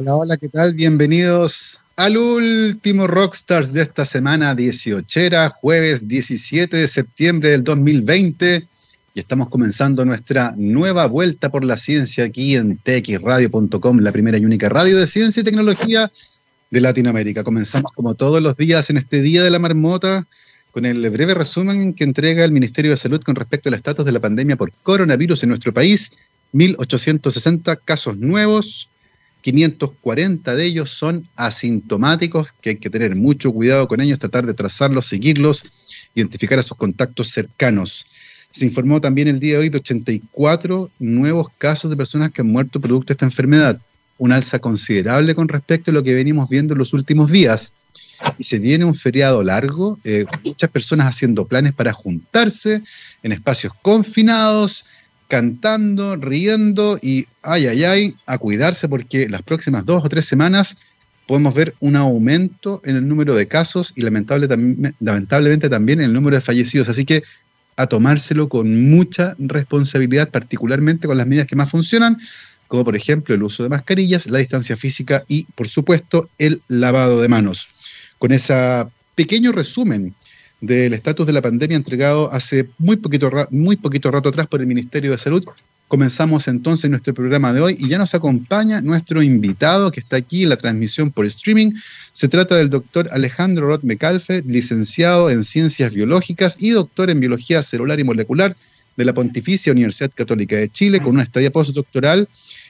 Hola, hola, ¿qué tal? Bienvenidos al último Rockstars de esta semana 18, jueves 17 de septiembre del 2020. Y estamos comenzando nuestra nueva vuelta por la ciencia aquí en txradio.com, la primera y única radio de ciencia y tecnología de Latinoamérica. Comenzamos como todos los días en este Día de la Marmota con el breve resumen que entrega el Ministerio de Salud con respecto al estatus de la pandemia por coronavirus en nuestro país. 1.860 casos nuevos, 540 de ellos son asintomáticos, que hay que tener mucho cuidado con ellos, tratar de trazarlos, seguirlos, identificar a sus contactos cercanos. Se informó también el día de hoy de 84 nuevos casos de personas que han muerto producto de esta enfermedad, un alza considerable con respecto a lo que venimos viendo en los últimos días. Y se viene un feriado largo, eh, muchas personas haciendo planes para juntarse en espacios confinados, cantando, riendo y ay, ay, ay, a cuidarse porque las próximas dos o tres semanas podemos ver un aumento en el número de casos y lamentable, lamentablemente también en el número de fallecidos. Así que a tomárselo con mucha responsabilidad, particularmente con las medidas que más funcionan, como por ejemplo el uso de mascarillas, la distancia física y, por supuesto, el lavado de manos. Con ese pequeño resumen del estatus de la pandemia entregado hace muy poquito, muy poquito rato atrás por el Ministerio de Salud. Comenzamos entonces nuestro programa de hoy y ya nos acompaña nuestro invitado que está aquí en la transmisión por streaming. Se trata del doctor Alejandro Roth Mecalfe, licenciado en Ciencias Biológicas y doctor en Biología Celular y Molecular de la Pontificia Universidad Católica de Chile, con una estadía postdoctoral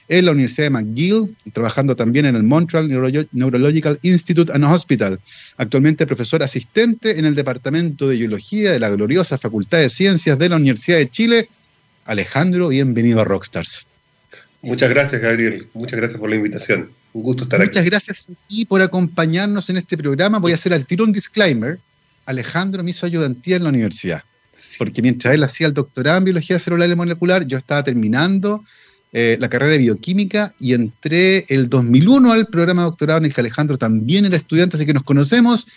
en la Universidad de McGill, trabajando también en el Montreal Neurological Institute and Hospital. Actualmente profesor asistente en el Departamento de Biología de la gloriosa Facultad de Ciencias de la Universidad de Chile. Alejandro, bienvenido a Rockstars. Muchas gracias, Gabriel. Muchas gracias por la invitación. Un gusto estar aquí. Muchas gracias y por acompañarnos en este programa. Voy a hacer al tiro un disclaimer. Alejandro me hizo ayudantía en la universidad. Porque mientras él hacía el doctorado en biología celular y molecular, yo estaba terminando eh, la carrera de bioquímica y entré el 2001 al programa de doctorado en el que Alejandro también era estudiante, así que nos conocemos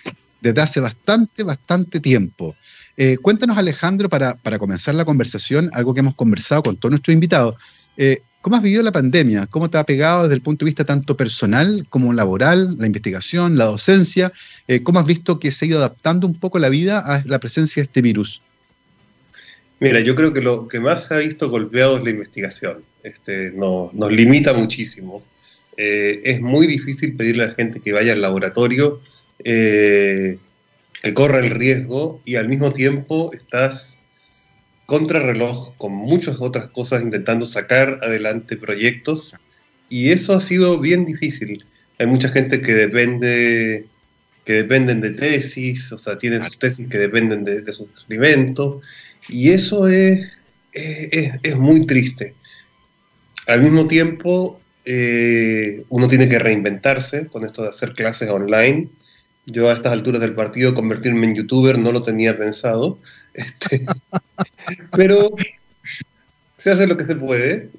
desde hace bastante, bastante tiempo. Eh, cuéntanos, Alejandro, para, comenzar la conversación, algo que hemos conversado con todos nuestros invitados. Eh, ¿Cómo has vivido la pandemia? ¿Cómo te ha pegado desde el punto de vista tanto personal como laboral, la investigación, la docencia? ¿Cómo has visto que se ha ido adaptando un poco la vida a la presencia de este virus? Mira, yo creo que lo que más se ha visto golpeado es la investigación. Este, nos limita muchísimo. Eh, es muy difícil pedirle a la gente que vaya al laboratorio, eh, que corra el riesgo y al mismo tiempo estás contra reloj con muchas otras cosas intentando sacar adelante proyectos y eso ha sido bien difícil. Hay mucha gente que depende que dependen de tesis, o sea, tienen sus tesis que dependen de, de sus experimentos y eso es, es, muy triste. Al mismo tiempo, eh, uno tiene que reinventarse con esto de hacer clases online. Yo a estas alturas del partido convertirme en youtuber no lo tenía pensado, este, pero se hace lo que se puede.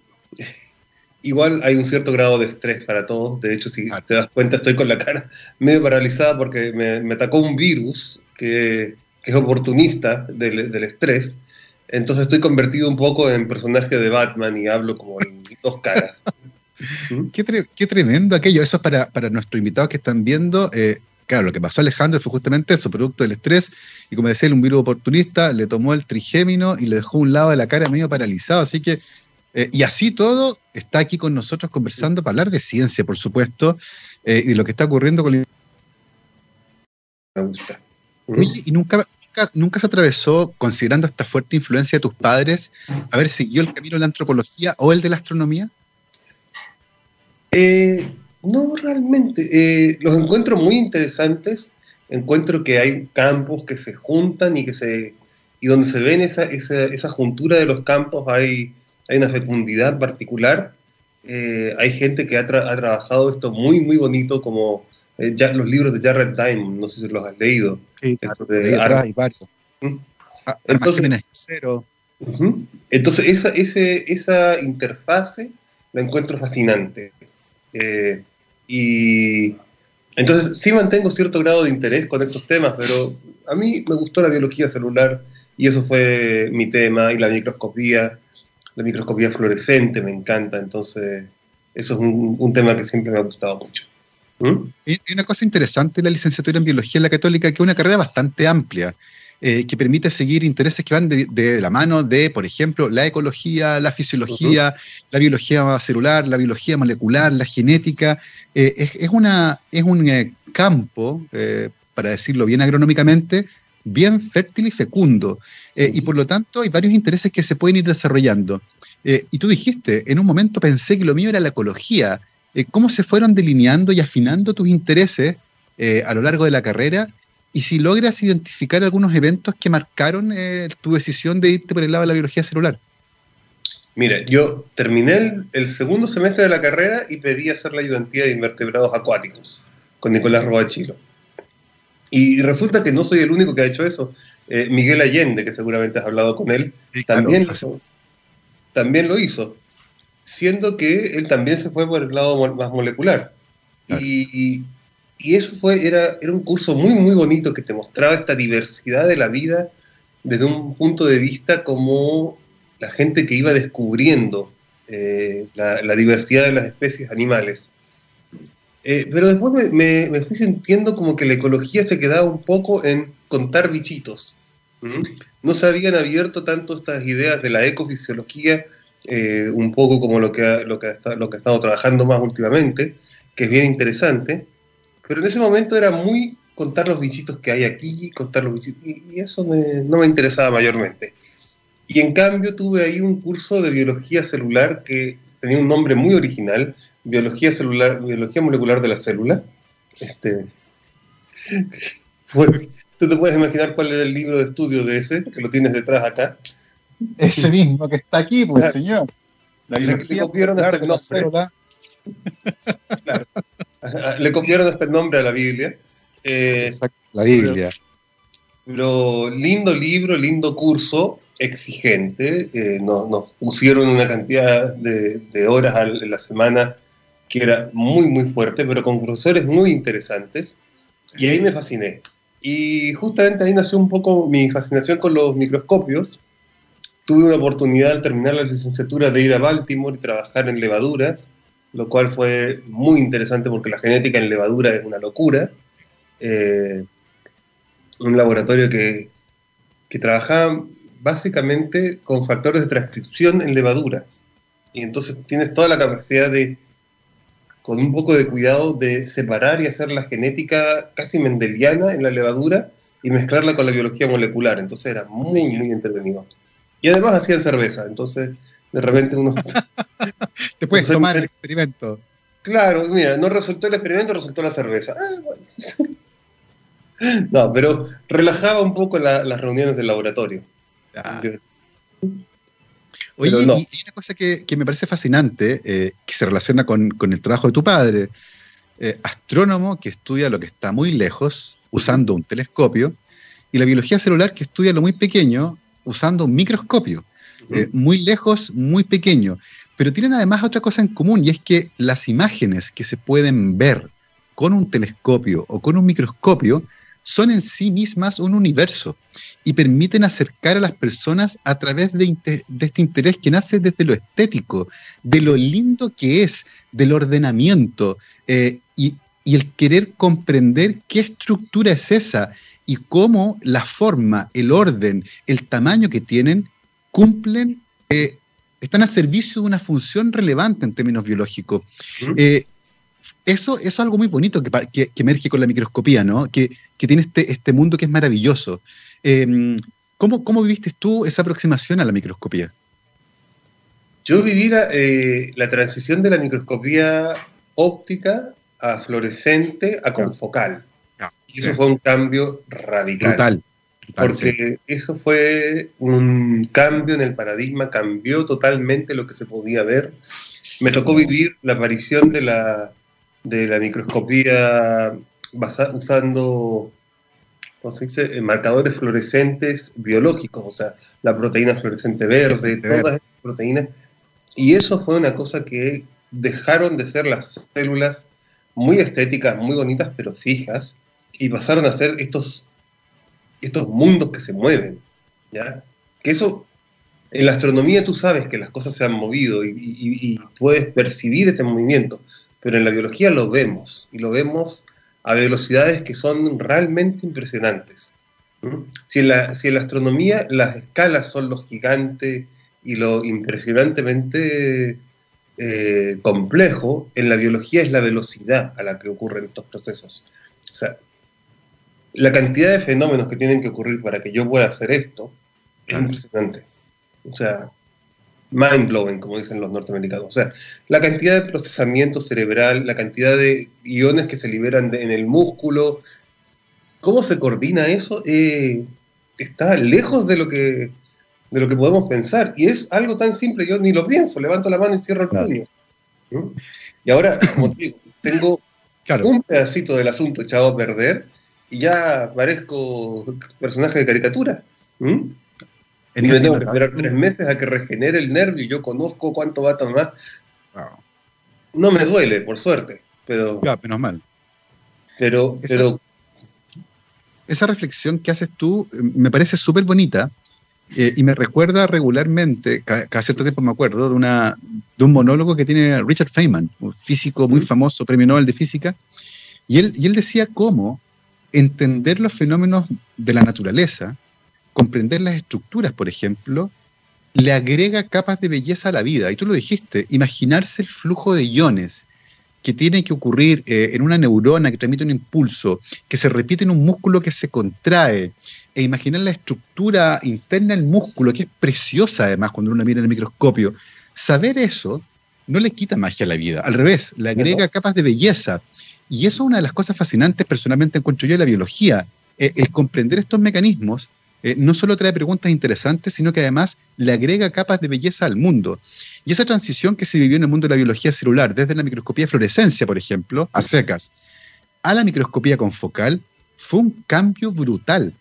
Igual hay un cierto grado de estrés para todos. De hecho, si te das cuenta, estoy con la cara medio paralizada porque me, me atacó un virus que que es oportunista del, estrés. Entonces estoy convertido un poco en personaje de Batman y hablo como en dos caras. qué, tremendo aquello. Eso es para, para nuestros invitados que están viendo. Eh, claro, lo que pasó a Alejandro fue justamente eso, producto del estrés. Y como decía, un virus oportunista le tomó el trigémino y le dejó un lado de la cara medio paralizado. Así que, eh, y así todo, está aquí con nosotros conversando para hablar de ciencia, por supuesto, eh, y de lo que está ocurriendo con Me gusta. y nunca, nunca, se atravesó, considerando esta fuerte influencia de tus padres, haber seguido el camino de la antropología o el de la astronomía? Eh, no, realmente. Eh, los encuentro muy interesantes. Encuentro que hay campos que se juntan y que se y donde se ven esa, esa, juntura de los campos hay, hay una fecundidad particular. Eh, hay gente que ha, ha, trabajado esto muy, muy bonito, como eh, ya, los libros de Jared Diamond, no sé si los has leído. Sí, hay varios. ¿Mm? Ah, entonces, entonces esa, ese, esa interfase la encuentro fascinante. Eh, y entonces sí mantengo cierto grado de interés con estos temas, pero a mí me gustó la biología celular y eso fue mi tema, y la microscopía, la microscopía fluorescente me encanta, entonces eso es un, tema que siempre me ha gustado mucho. ¿Mm? Y una cosa interesante la licenciatura en biología en la católica, que es una carrera bastante amplia. Eh, que permite seguir intereses que van de, la mano de, por ejemplo, la ecología, la fisiología, la biología celular, la biología molecular, la genética. Eh, es, una, es un eh, campo, para decirlo bien agronómicamente, bien fértil y fecundo. y por lo tanto hay varios intereses que se pueden ir desarrollando. y tú dijiste, en un momento pensé que lo mío era la ecología. ¿Cómo se fueron delineando y afinando tus intereses a lo largo de la carrera y si logras identificar algunos eventos que marcaron eh, tu decisión de irte por el lado de la biología celular. Mira, yo terminé el, segundo semestre de la carrera y pedí hacer la ayudantía de invertebrados acuáticos con Nicolás Robachilo. Y resulta que no soy el único que ha hecho eso. Eh, Miguel Allende, que seguramente has hablado con él, también, también lo hizo, siendo que él también se fue por el lado más molecular. Y, y eso fue, era, era un curso muy, muy bonito que te mostraba esta diversidad de la vida desde un punto de vista como la gente que iba descubriendo eh, la, diversidad de las especies animales. Eh, pero después me, me, fui sintiendo como que la ecología se quedaba un poco en contar bichitos. No se habían abierto tanto estas ideas de la ecofisiología, eh, un poco como lo que, lo, que lo que he estado trabajando más últimamente, que es bien interesante. Pero en ese momento era muy contar los bichitos que hay aquí, contar los bichitos, y, eso no me interesaba mayormente. Y en cambio tuve ahí un curso de biología celular que tenía un nombre muy original, biología celular, biología molecular de la célula. Este, tú te puedes imaginar cuál era el libro de estudio de ese, que lo tienes detrás acá. Ese mismo que está aquí, pues señor. La biología molecular de la célula. Claro. Le copiaron hasta el nombre a la Biblia. Eh, la Biblia. Pero, lindo libro, lindo curso, exigente. Eh, nos, pusieron una cantidad de, horas en la semana que era muy, muy fuerte, pero con profesores muy interesantes. Y ahí me fasciné. Y justamente ahí nació un poco mi fascinación con los microscopios. Tuve una oportunidad al terminar la licenciatura de ir a Baltimore y trabajar en levaduras lo cual fue muy interesante porque la genética en levadura es una locura. Eh, un laboratorio que, que trabajaba básicamente con factores de transcripción en levaduras. Y entonces tienes toda la capacidad de, con un poco de cuidado, de separar y hacer la genética casi mendeliana en la levadura y mezclarla con la biología molecular. Entonces era muy, muy entretenido. Y además hacían cerveza, entonces de repente uno... Te puedes tomar el experimento. Claro, mira, no resultó el experimento, resultó la cerveza. Ah, no, pero relajaba un poco las reuniones del laboratorio. Oye, y, una cosa que, me parece fascinante, eh, que se relaciona con, el trabajo de tu padre, eh, astrónomo que estudia lo que está muy lejos usando un telescopio, y la biología celular que estudia lo muy pequeño usando un microscopio. Eh, muy lejos, muy pequeño. Pero tienen además otra cosa en común y es que las imágenes que se pueden ver con un telescopio o con un microscopio son en sí mismas un universo y permiten acercar a las personas a través de, este interés que nace desde lo estético, de lo lindo que es, del ordenamiento eh, y, y el querer comprender qué estructura es esa y cómo la forma, el orden, el tamaño que tienen cumplen, eh, están a servicio de una función relevante en términos biológicos. Eh, eso, eso, es algo muy bonito que, emerge con la microscopía, ¿no? Que, tiene este, este, mundo que es maravilloso. Em, ¿cómo, ¿cómo, viviste tú esa aproximación a la microscopía? Yo viví la, eh, la transición de la microscopía óptica a fluorescente a confocal. Y eso fue un cambio radical. Total. Porque eso fue un cambio en el paradigma, cambió totalmente lo que se podía ver. Me tocó vivir la aparición de la, de la microscopía usando ¿cómo se dice? marcadores fluorescentes biológicos, o sea, la proteína fluorescente verde, todas esas proteínas. Y eso fue una cosa que dejaron de ser las células muy estéticas, muy bonitas, pero fijas, y pasaron a ser estos estos mundos que se mueven, ¿ya? Que eso En la astronomía tú sabes que las cosas se han movido y, puedes percibir este movimiento, pero en la biología lo vemos y lo vemos a velocidades que son realmente impresionantes. Si, en la, si en la astronomía las escalas son lo gigante y lo impresionantemente eh, complejo, en la biología es la velocidad a la que ocurren estos procesos. O sea, la cantidad de fenómenos que tienen que ocurrir para que yo pueda hacer esto es impresionante. O sea, mind blowing, como dicen los norteamericanos. O sea, la cantidad de procesamiento cerebral, la cantidad de iones que se liberan en el músculo, cómo se coordina eso, eh, está lejos de lo que de lo que podemos pensar. Y es algo tan simple, yo ni lo pienso, levanto la mano y cierro el puño. Y ahora, como digo, tengo un pedacito del asunto echado a perder y ya parezco personaje de caricatura. Y me tengo que esperar tres meses a que regenere el nervio y yo conozco cuánto va a tomar. No me duele, por suerte, pero... Ya, menos mal. Pero, esa, pero... Esa reflexión que haces tú eh, me parece súper bonita eh, y me recuerda regularmente, cada, cierto tiempo me acuerdo, de, una, de un monólogo que tiene Richard Feynman, un físico muy famoso, premio Nobel de Física, y él, y él decía cómo entender los fenómenos de la naturaleza comprender las estructuras, por ejemplo, le agrega capas de belleza a la vida. Y tú lo dijiste, imaginarse el flujo de iones que tiene que ocurrir eh, en una neurona que transmite un impulso, que se repite en un músculo que se contrae, e imaginar la estructura interna del músculo, que es preciosa además cuando uno mira en el microscopio. Saber eso no le quita magia a la vida, al revés, le agrega capas de belleza. Y eso es una de las cosas fascinantes personalmente encuentro yo en la biología, eh, el comprender estos mecanismos eh, no solo trae preguntas interesantes, sino que además le agrega capas de belleza al mundo. Y esa transición que se vivió en el mundo de la biología celular, desde la microscopía de fluorescencia, por ejemplo, a secas, a la microscopía confocal, fue un cambio brutal.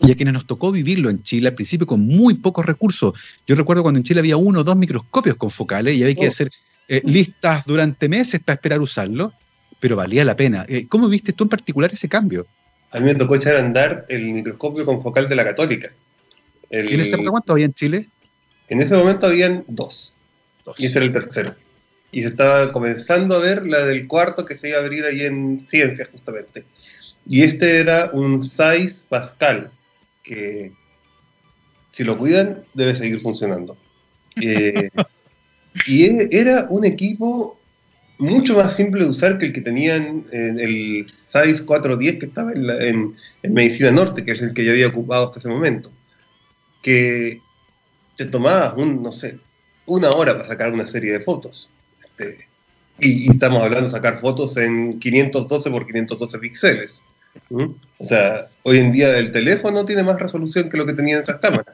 Y a quienes nos tocó vivirlo en Chile, al principio con muy pocos recursos. Yo recuerdo cuando en Chile había uno o dos microscopios confocales y había que oh. hacer eh, listas durante meses para esperar usarlo, pero valía la pena. Eh, ¿Cómo viste tú en particular ese cambio? a mí me tocó echar a andar el microscopio confocal de la Católica. ¿En ese momento había en Chile? En ese momento habían dos, y ese era el tercero. Y se estaba comenzando a ver la del cuarto que se iba a abrir ahí en ciencias, justamente. Y este era un 6 Pascal, que si lo cuidan, debe seguir funcionando. Eh, y era un equipo mucho más simple de usar que el que tenían en el SAIS 410 que estaba en, Medicina Norte, que es el que yo había ocupado hasta ese momento. Que te tomaba, un, no sé, una hora para sacar una serie de fotos. Este, y, estamos hablando de sacar fotos en 512 por 512 píxeles. O sea, hoy en día el teléfono tiene más resolución que lo que tenían esas cámaras.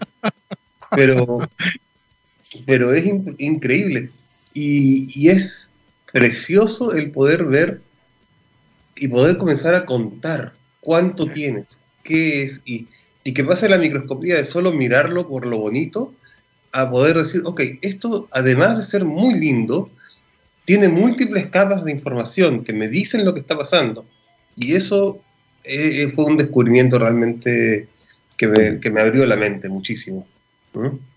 Pero, pero es increíble. Y, y es precioso el poder ver y poder comenzar a contar cuánto tienes, qué es, y, y que pase la microscopía de solo mirarlo por lo bonito, a poder decir, ok, esto además de ser muy lindo, tiene múltiples capas de información que me dicen lo que está pasando. Y eso eh, eh, fue un descubrimiento realmente que me, que me abrió la mente muchísimo.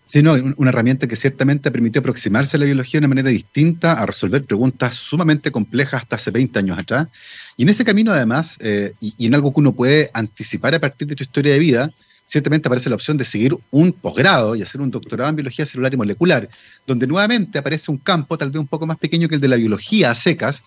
Sí, una herramienta que ciertamente permitió aproximarse a la biología de una manera distinta, a resolver preguntas sumamente complejas hasta hace 20 años atrás. Y en ese camino, además, eh, y, en algo que uno puede anticipar a partir de tu historia de vida, ciertamente aparece la opción de seguir un posgrado y hacer un doctorado en biología celular y molecular, donde nuevamente aparece un campo tal vez un poco más pequeño que el de la biología a secas,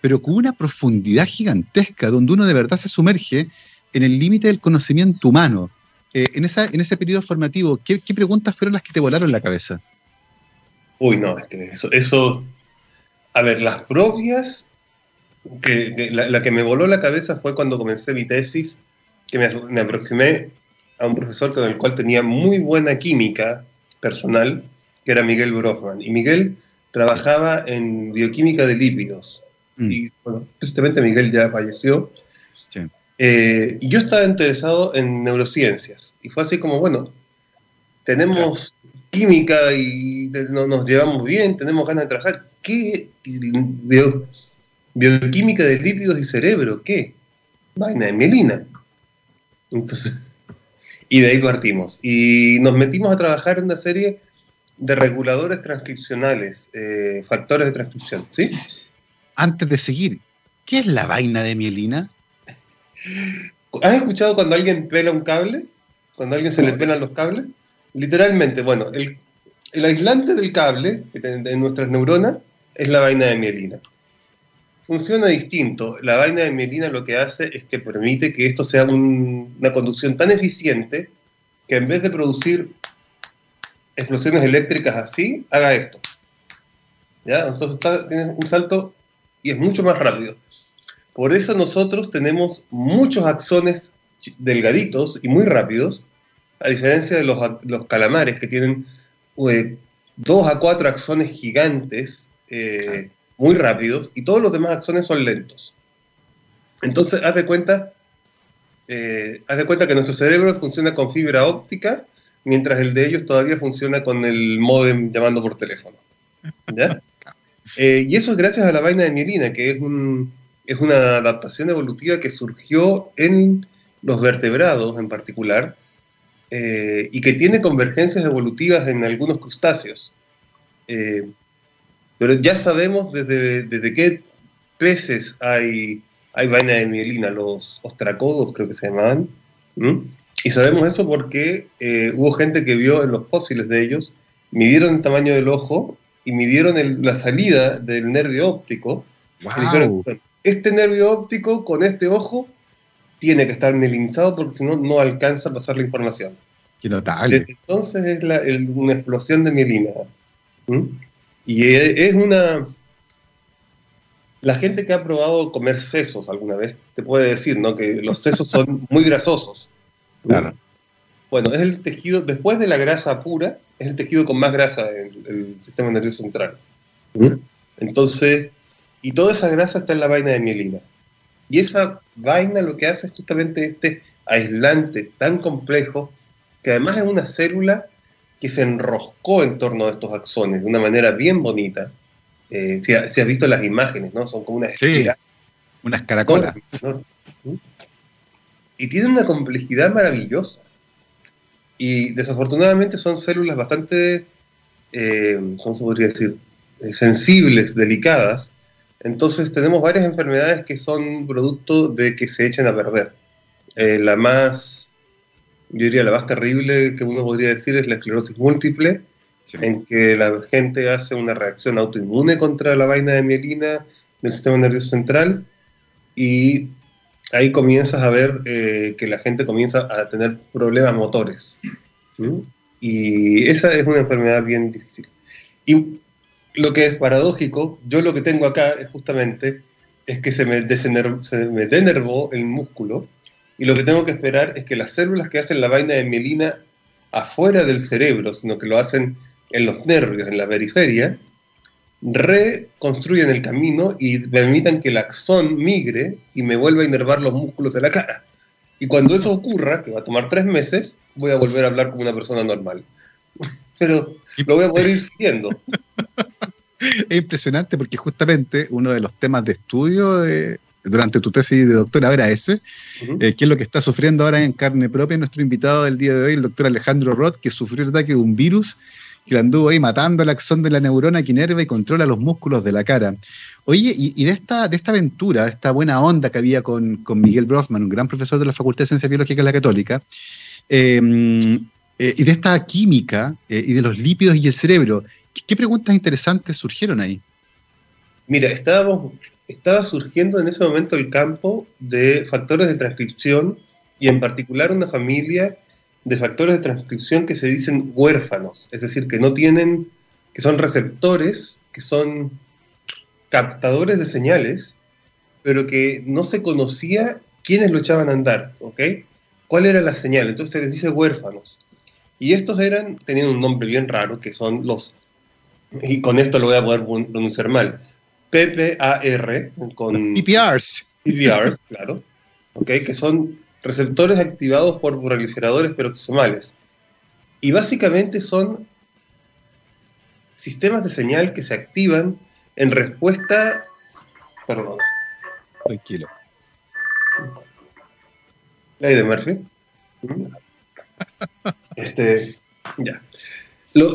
pero con una profundidad gigantesca, donde uno de verdad se sumerge en el límite del conocimiento humano eh, en, esa, en ese periodo formativo, ¿qué, preguntas fueron las que te volaron la cabeza? Uy, no, es que eso, a ver, las propias, que, la, que me voló la cabeza fue cuando comencé mi tesis, que me, aproximé a un profesor con el cual tenía muy buena química personal, que era Miguel Brofman. Y Miguel trabajaba en bioquímica de lípidos. Mm. Y bueno, tristemente Miguel ya falleció. Eh, y yo estaba interesado en neurociencias. Y fue así como, bueno, tenemos química y nos llevamos bien, tenemos ganas de trabajar. ¿Qué? bioquímica de lípidos y cerebro, ¿qué? Vaina de mielina. y de ahí partimos. Y nos metimos a trabajar en una serie de reguladores transcripcionales, eh, factores de transcripción, ¿sí? Antes de seguir, ¿qué es la vaina de mielina? ¿Has escuchado cuando alguien pela un cable? Cuando a alguien se le pelan los cables. Literalmente, bueno, el, el aislante del cable de nuestras neuronas es la vaina de mielina. Funciona distinto. La vaina de mielina lo que hace es que permite que esto sea una conducción tan eficiente que en vez de producir explosiones eléctricas así, haga esto. ¿Ya? Entonces tiene un salto y es mucho más rápido. Por eso nosotros tenemos muchos axones delgaditos y muy rápidos, a diferencia de los, los calamares que tienen eh, dos a cuatro axones gigantes, eh, muy rápidos, y todos los demás axones son lentos. Entonces, haz de cuenta, eh, haz de cuenta que nuestro cerebro funciona con fibra óptica, mientras el de ellos todavía funciona con el modem llamando por teléfono. y eso es gracias a la vaina de mielina, que es, un, es una adaptación evolutiva que surgió en los vertebrados en particular, eh, y que tiene convergencias evolutivas en algunos crustáceos. Eh, pero ya sabemos desde, desde qué peces hay, hay vaina de mielina, los ostracodos creo que se llamaban. Y sabemos eso porque eh, hubo gente que vio en los fósiles de ellos, midieron el tamaño del ojo y midieron la salida del nervio óptico. Este nervio óptico con este ojo tiene que estar melinizado porque si no, no alcanza a pasar la información. Qué notable. entonces es una explosión de mielina. Y es una... La gente que ha probado comer sesos alguna vez te puede decir, ¿no? Que los sesos son muy grasosos. Claro. Bueno, es el tejido, después de la grasa pura, es el tejido con más grasa en el sistema nervioso central. Entonces, y toda esa grasa está en la vaina de mielina. Y esa vaina lo que hace es justamente este aislante tan complejo, que además es una célula que se enroscó en torno a estos axones de una manera bien bonita. Eh, si, has visto las imágenes, ¿no? Son como una sí, unas caracolas. Y tienen una complejidad maravillosa. Y desafortunadamente son células bastante, eh, ¿cómo se podría decir? Eh, sensibles, delicadas, entonces tenemos varias enfermedades que son producto de que se echen a perder. Eh, la más, yo diría la más terrible que uno podría decir es la esclerosis múltiple, en que la gente hace una reacción autoinmune contra la vaina de mielina del sistema nervioso central y ahí comienzas a ver eh, que la gente comienza a tener problemas motores. Y esa es una enfermedad bien difícil. Y lo que es paradójico, yo lo que tengo acá es justamente es que se me, se denervó el músculo y lo que tengo que esperar es que las células que hacen la vaina de mielina afuera del cerebro, sino que lo hacen en los nervios, en la periferia, reconstruyan el camino y permitan que el axón migre y me vuelva a inervar los músculos de la cara. Y cuando eso ocurra, que va a tomar tres meses, voy a volver a hablar como una persona normal. Pero lo voy a poder ir siguiendo. Es impresionante porque justamente uno de los temas de estudio durante tu tesis de doctora era ese, eh, que es lo que está sufriendo ahora en carne propia nuestro invitado del día de hoy, el doctor Alejandro Roth, que sufrió el ataque de un virus que le anduvo ahí matando el axón de la neurona que inerva y controla los músculos de la cara. Oye, y, de, esta, de esta aventura, de esta buena onda que había con, con Miguel Brofman, un gran profesor de la Facultad de Ciencias Biológicas de la Católica, eh, eh, y de esta química eh, y de los lípidos y el cerebro. ¿Qué, preguntas interesantes surgieron ahí? Mira, estábamos, estaba surgiendo en ese momento el campo de factores de transcripción y en particular una familia de factores de transcripción que se dicen huérfanos, es decir, que no tienen, que son receptores, que son captadores de señales, pero que no se conocía quiénes lo echaban a andar, ¿ok? ¿Cuál era la señal? Entonces se les dice huérfanos. Y estos eran, tenían un nombre bien raro, que son los, y con esto lo voy a poder pronunciar mal, PPAR, con... PPRs. PPRs, claro, okay, que son receptores activados por proliferadores peroxisomales. Y básicamente son sistemas de señal que se activan en respuesta... Perdón. Tranquilo. Ley de Murphy. Este, ya.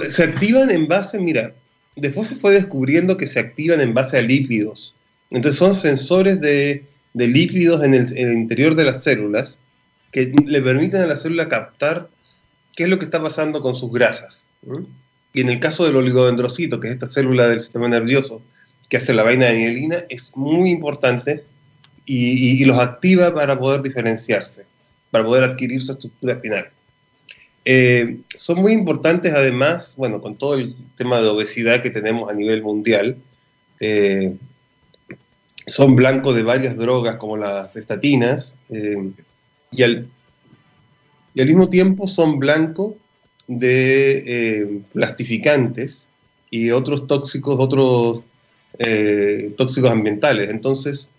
se activan en base, mira, después se fue descubriendo que se activan en base a lípidos. Entonces son sensores de, lípidos en el, interior de las células que le permiten a la célula captar qué es lo que está pasando con sus grasas. Y en el caso del oligodendrocito, que es esta célula del sistema nervioso que hace la vaina de mielina, es muy importante y, los activa para poder diferenciarse, para poder adquirir su estructura final. Eh, son muy importantes además, bueno, con todo el tema de obesidad que tenemos a nivel mundial, eh, son blancos de varias drogas como las estatinas eh, y, al, y al mismo tiempo son blancos de plastificantes y otros tóxicos, otros tóxicos ambientales. Entonces,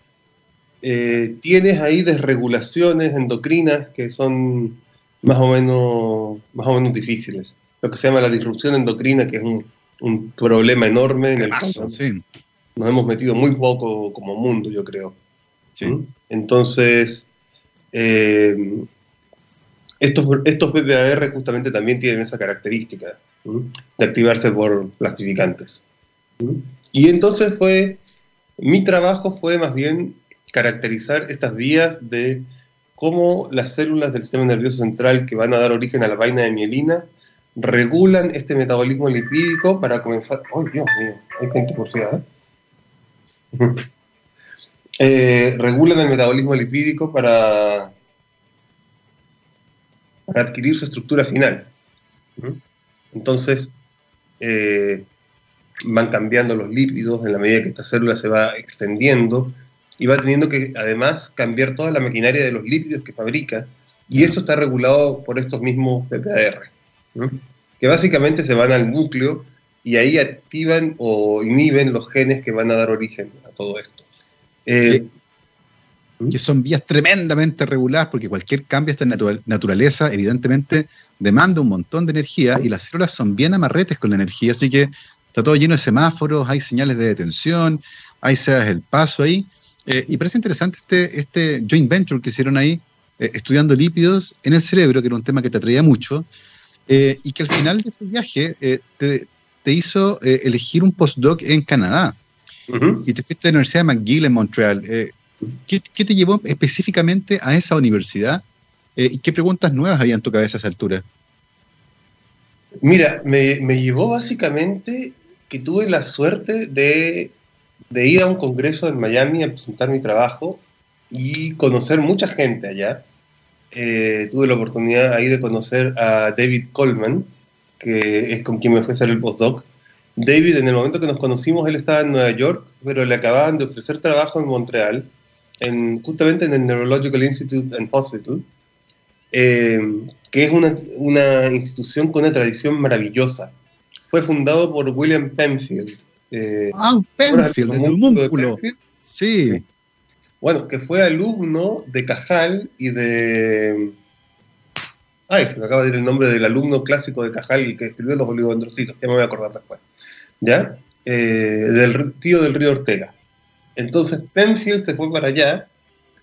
tienes ahí desregulaciones endocrinas que son más o menos, más o menos difíciles. Lo que se llama la disrupción endocrina, que es un, problema enorme en el caso. Nos hemos metido muy poco como mundo, yo creo. ¿Mm? Entonces, eh, estos, estos PPAR justamente también tienen esa característica de activarse por plastificantes. Y entonces fue, mi trabajo fue más bien caracterizar estas vías de cómo las células del sistema nervioso central que van a dar origen a la vaina de mielina regulan este metabolismo lipídico para comenzar... ¡Ay, Dios mío! Hay gente por ¿eh? eh, regulan el metabolismo lipídico para, para adquirir su estructura final. Entonces, eh, van cambiando los lípidos en la medida que esta célula se va extendiendo y va teniendo que además cambiar toda la maquinaria de los lípidos que fabrica, y eso está regulado por estos mismos PPAR, que básicamente se van al núcleo y ahí activan o inhiben los genes que van a dar origen a todo esto. Eh, que son vías tremendamente reguladas porque cualquier cambio de esta naturaleza evidentemente demanda un montón de energía y las células son bien amarretes con la energía, así que está todo lleno de semáforos, hay señales de detención, hay sedas el paso ahí, eh, y parece interesante este, este joint venture que hicieron ahí, eh, estudiando lípidos en el cerebro, que era un tema que te atraía mucho, eh, y que al final de ese viaje te, te, hizo elegir un postdoc en Canadá. Y te fuiste a la Universidad de McGill en Montreal. ¿qué, ¿qué, te llevó específicamente a esa universidad? ¿Y qué preguntas nuevas había en tu cabeza a esa altura? Mira, me, me llevó básicamente que tuve la suerte de de ir a un congreso en Miami a presentar mi trabajo y conocer mucha gente allá. Eh, tuve la oportunidad ahí de conocer a David Coleman, que es con quien me fue a hacer el postdoc. David, en el momento que nos conocimos, él estaba en Nueva York, pero le acababan de ofrecer trabajo en Montreal, en, justamente en el Neurological Institute and Hospital, eh, que es una, una institución con una tradición maravillosa. Fue fundado por William Penfield, eh, ah, Penfield, el músculo. Sí. Bueno, que fue alumno de Cajal y de. Ay, se me acaba de decir el nombre del alumno clásico de Cajal que escribió los oligodendrocitos, ya me voy a acordar después. ¿Ya? Eh, del tío del río Ortega. Entonces Penfield se fue para allá,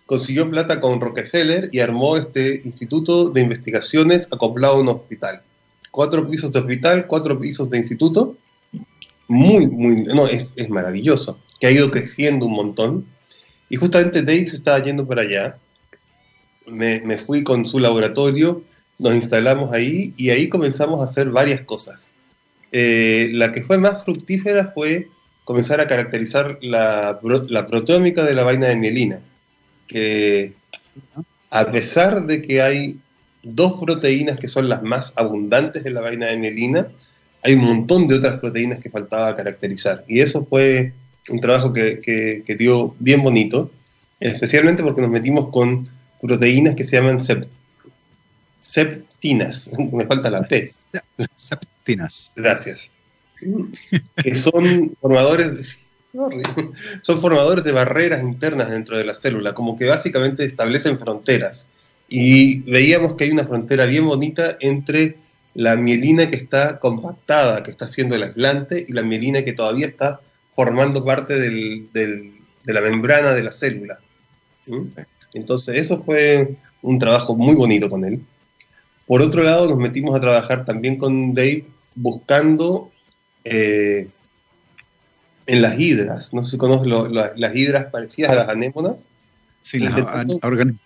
consiguió plata con Rockefeller y armó este instituto de investigaciones acoplado a un hospital. Cuatro pisos de hospital, cuatro pisos de instituto, muy, muy, no, es, es, maravilloso, que ha ido creciendo un montón. Y justamente Dave se estaba yendo para allá. Me, me, fui con su laboratorio, nos instalamos ahí y ahí comenzamos a hacer varias cosas. Eh, la que fue más fructífera fue comenzar a caracterizar la, la proteómica de la vaina de mielina, que a pesar de que hay dos proteínas que son las más abundantes en la vaina de mielina, hay un montón de otras proteínas que faltaba caracterizar. Y eso fue un trabajo que, que, dio bien bonito, especialmente porque nos metimos con proteínas que se llaman septinas. Me falta la P. Septinas. Gracias. que son formadores son formadores de barreras internas dentro de la célula, como que básicamente establecen fronteras. Y veíamos que hay una frontera bien bonita entre la mielina que está compactada, que está haciendo el aislante, y la mielina que todavía está formando parte de la membrana de la célula. Entonces, eso fue un trabajo muy bonito con él. Por otro lado, nos metimos a trabajar también con Dave buscando eh, en las hidras, no sé si conoces las hidras parecidas a las anémonas. Sí, las organismos.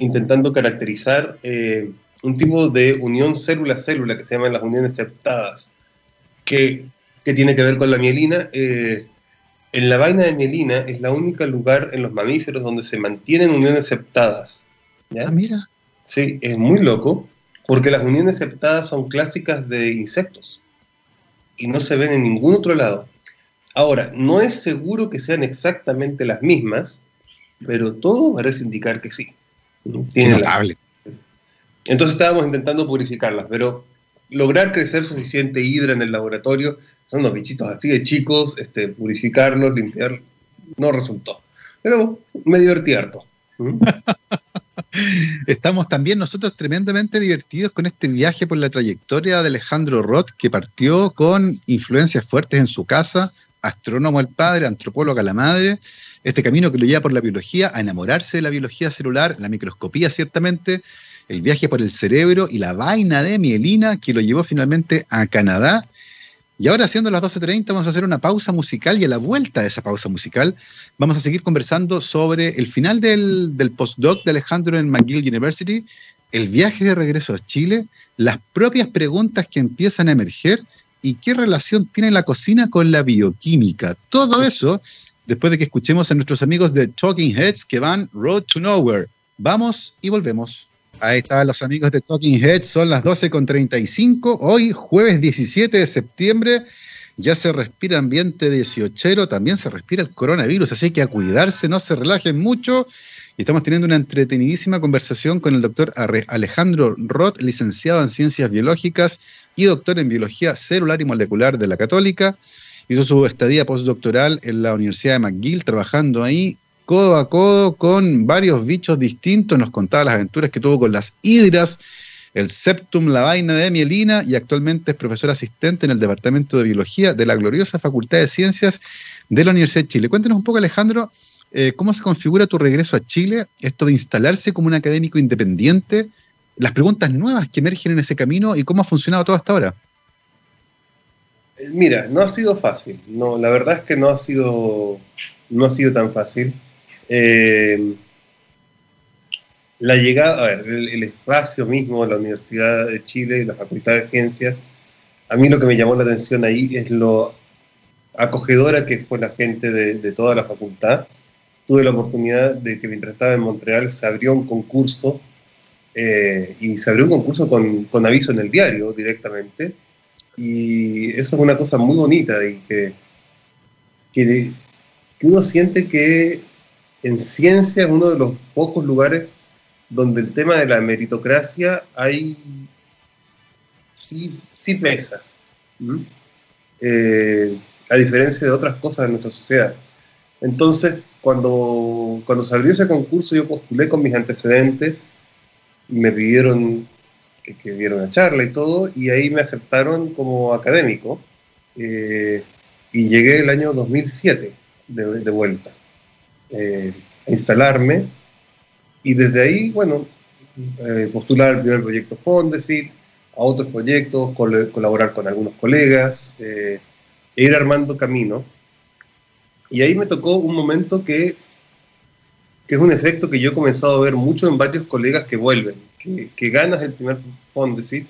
Intentando caracterizar eh, un tipo de unión célula-célula que se llaman las uniones septadas, que, tiene que ver con la mielina. Eh, en la vaina de mielina es la única lugar en los mamíferos donde se mantienen uniones septadas. Ah, mira. Sí, es muy loco, porque las uniones septadas son clásicas de insectos y no se ven en ningún otro lado. Ahora, no es seguro que sean exactamente las mismas, pero todo parece indicar que sí. Tiene notable. Entonces estábamos intentando purificarlas, pero lograr crecer suficiente hidra en el laboratorio, son unos bichitos así de chicos, este, purificarlos, limpiar, no resultó. Pero me divertí harto. Estamos también nosotros tremendamente divertidos con este viaje por la trayectoria de Alejandro Roth, que partió con influencias fuertes en su casa, astrónomo el padre, antropóloga la madre, este camino que lo lleva por la biología a enamorarse de la biología celular, la microscopía ciertamente, el viaje por el cerebro y la vaina de mielina que lo llevó finalmente a Canadá. Y ahora, siendo las 12.30, vamos a hacer una pausa musical y a la vuelta de esa pausa musical vamos a seguir conversando sobre el final del, del postdoc de Alejandro en McGill University, el viaje de regreso a Chile, las propias preguntas que empiezan a emerger y qué relación tiene la cocina con la bioquímica. Todo eso después de que escuchemos a nuestros amigos de Talking Heads que van Road to Nowhere. Vamos y volvemos. Ahí están los amigos de Talking Heads, son las 12.35, hoy jueves 17 de septiembre, ya se respira ambiente 18, también se respira el coronavirus, así que a cuidarse, no se relajen mucho. Y estamos teniendo una entretenidísima conversación con el doctor Alejandro Roth, licenciado en Ciencias Biológicas y doctor en Biología Celular y Molecular de la Católica. Hizo su estadía postdoctoral en la Universidad de McGill, trabajando ahí codo a codo con varios bichos distintos. Nos contaba las aventuras que tuvo con las hidras, el septum, la vaina de mielina, y actualmente es profesor asistente en el Departamento de Biología de la gloriosa Facultad de Ciencias de la Universidad de Chile. Cuéntanos un poco, Alejandro, eh, cómo se configura tu regreso a Chile, esto de instalarse como un académico independiente, las preguntas nuevas que emergen en ese camino y cómo ha funcionado todo hasta ahora. Eh, mira, no ha sido fácil. No, la verdad es que no ha sido, no ha sido tan fácil. Eh, la llegada, a ver, el, espacio mismo de la Universidad de Chile y la Facultad de Ciencias, a mí lo que me llamó la atención ahí es lo acogedora que fue la gente de, toda la facultad. Tuve la oportunidad de que mientras estaba en Montreal se abrió un concurso eh, y se abrió un concurso con, con, aviso en el diario directamente. Y eso es una cosa muy bonita y que, que, uno siente que en ciencia es uno de los pocos lugares donde el tema de la meritocracia hay sí, sí pesa. Eh, a diferencia de otras cosas de nuestra sociedad. Entonces, cuando, cuando se ese concurso, yo postulé con mis antecedentes me pidieron que, que diera una charla y todo, y ahí me aceptaron como académico. Eh, y llegué el año 2007 de vuelta. Eh, instalarme y desde ahí, bueno, eh, postular el primer proyecto Fondesit, a otros proyectos, colaborar con algunos colegas, eh, e ir armando camino. Y ahí me tocó un momento que, que es un efecto que yo he comenzado a ver mucho en varios colegas que vuelven, que, ganas el primer Fondesit,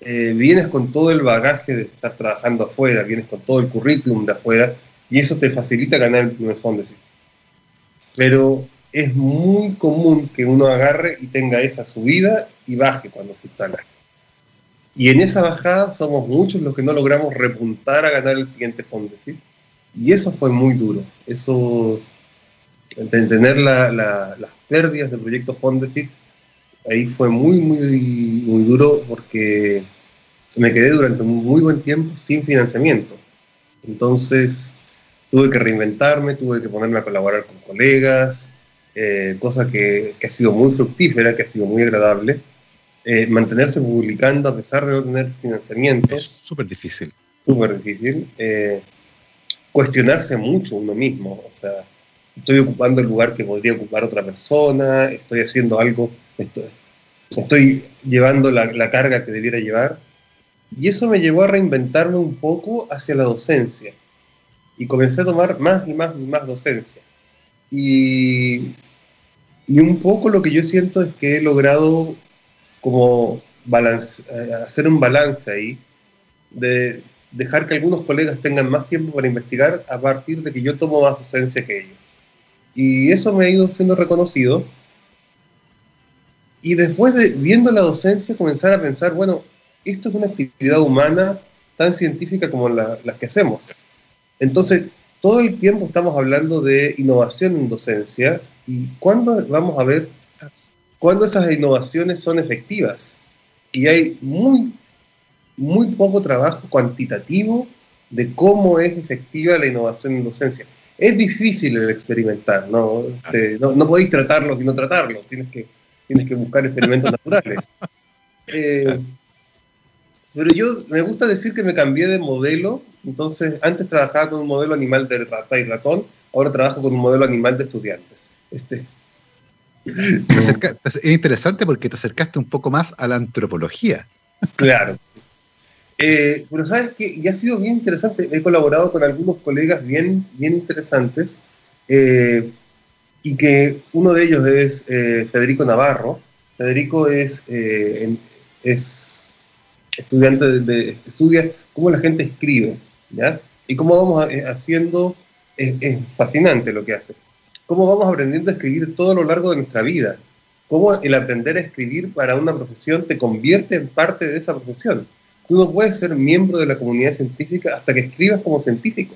eh, vienes con todo el bagaje de estar trabajando afuera, vienes con todo el currículum de afuera, y eso te facilita ganar el primer Fondesit pero es muy común que uno agarre y tenga esa subida y baje cuando se instala. Y en esa bajada somos muchos los que no logramos repuntar a ganar el siguiente fondo. ¿sí? Y eso fue muy duro. Eso, de tener las pérdidas del proyecto Fondesit, ahí fue muy, muy, muy duro porque me quedé durante un muy buen tiempo sin financiamiento. Entonces, tuve que reinventarme, tuve que ponerme a colaborar con colegas, eh, cosa que, ha sido muy fructífera, que ha sido muy agradable. Eh, mantenerse publicando a pesar de no tener financiamiento. Es súper difícil. Súper difícil. Eh, cuestionarse mucho uno mismo. O sea, estoy ocupando el lugar que podría ocupar otra persona, estoy haciendo algo, estoy, estoy llevando la, carga que debiera llevar. Y eso me llevó a reinventarme un poco hacia la docencia. Y comencé a tomar más y más y más docencia. Y, y un poco lo que yo siento es que he logrado como balance, eh, hacer un balance ahí de dejar que algunos colegas tengan más tiempo para investigar a partir de que yo tomo más docencia que ellos. Y eso me ha ido siendo reconocido. Y después de viendo la docencia, comenzar a pensar, bueno, esto es una actividad humana tan científica como las que hacemos. Entonces, todo el tiempo estamos hablando de innovación en docencia y cuándo vamos a ver cuándo esas innovaciones son efectivas. Y hay muy muy poco trabajo cuantitativo de cómo es efectiva la innovación en docencia. Es difícil el experimentar, ¿no? Este, no, podéis tratarlo y no tratarlo, tienes que, tienes que buscar experimentos naturales. Eh, pero yo me gusta decir que me cambié de modelo, entonces antes trabajaba con un modelo animal de rata y ratón, ahora trabajo con un modelo animal de estudiantes. Este. es interesante porque te acercaste un poco más a la antropología. Claro, eh, pero sabes que y ha sido bien interesante, he colaborado con algunos colegas bien, bien interesantes, eh, y que uno de ellos es eh, Federico Navarro. Federico es, es estudiante de, estudia cómo la gente escribe, ¿ya? Y cómo vamos haciendo, es, es fascinante lo que hace. Cómo vamos aprendiendo a escribir todo lo largo de nuestra vida. Cómo el aprender a escribir para una profesión te convierte en parte de esa profesión Tú no puedes ser miembro de la comunidad científica hasta que escribas como científico.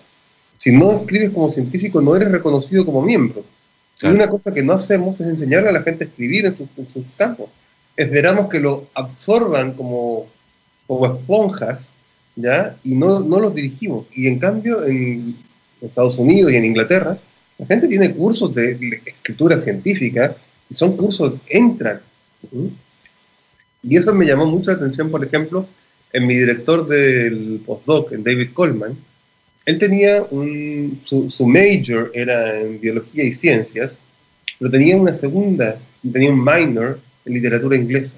Si no escribes como científico, no eres reconocido como miembro. Y una cosa que no hacemos es enseñarle a la gente a escribir en sus, campos. Esperamos que lo absorban como, como esponjas, ¿ya? Y no, no los dirigimos. Y en cambio, en Estados Unidos y en Inglaterra, la gente tiene cursos de escritura científica y son cursos, entran. Y eso me llamó mucho la atención, por ejemplo, en mi director del postdoc, en David Coleman, él tenía un, su, major era en biología y ciencias, pero tenía una segunda, tenía un minor en literatura inglesa.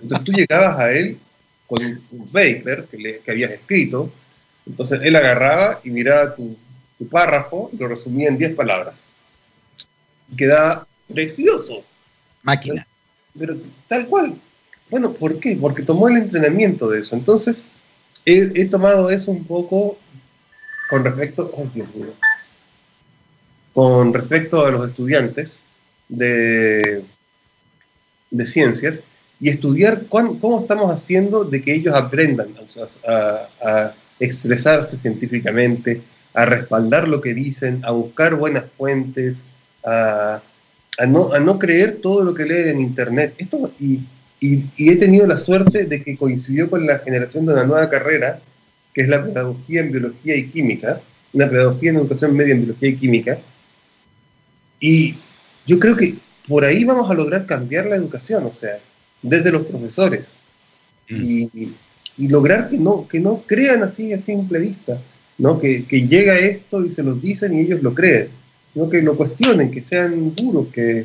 Entonces tú llegabas a él con un paper que, le, que habías escrito, entonces él agarraba y miraba tu, tu párrafo y lo resumía en 10 palabras. Y quedaba precioso. Máquina. pero tal cual, bueno, ¿por qué? Porque tomó el entrenamiento de eso. Entonces, he, tomado eso un poco con respecto, con respecto a los estudiantes de, de ciencias y estudiar cómo estamos haciendo de que ellos aprendan a, expresarse científicamente, a respaldar lo que dicen, a buscar buenas fuentes, a, no, a no creer todo lo que leen en Internet. Esto, y y, he tenido la suerte de que coincidió con la generación de una nueva carrera, que es la pedagogía en biología y química, una pedagogía en educación media en biología y química. Y yo creo que por ahí vamos a lograr cambiar la educación, o sea, desde los profesores. Mm. Y, lograr que no, que no crean así a simple vista, ¿no? Que, que llega esto y se los dicen y ellos lo creen, no que lo cuestionen, que sean duros, que,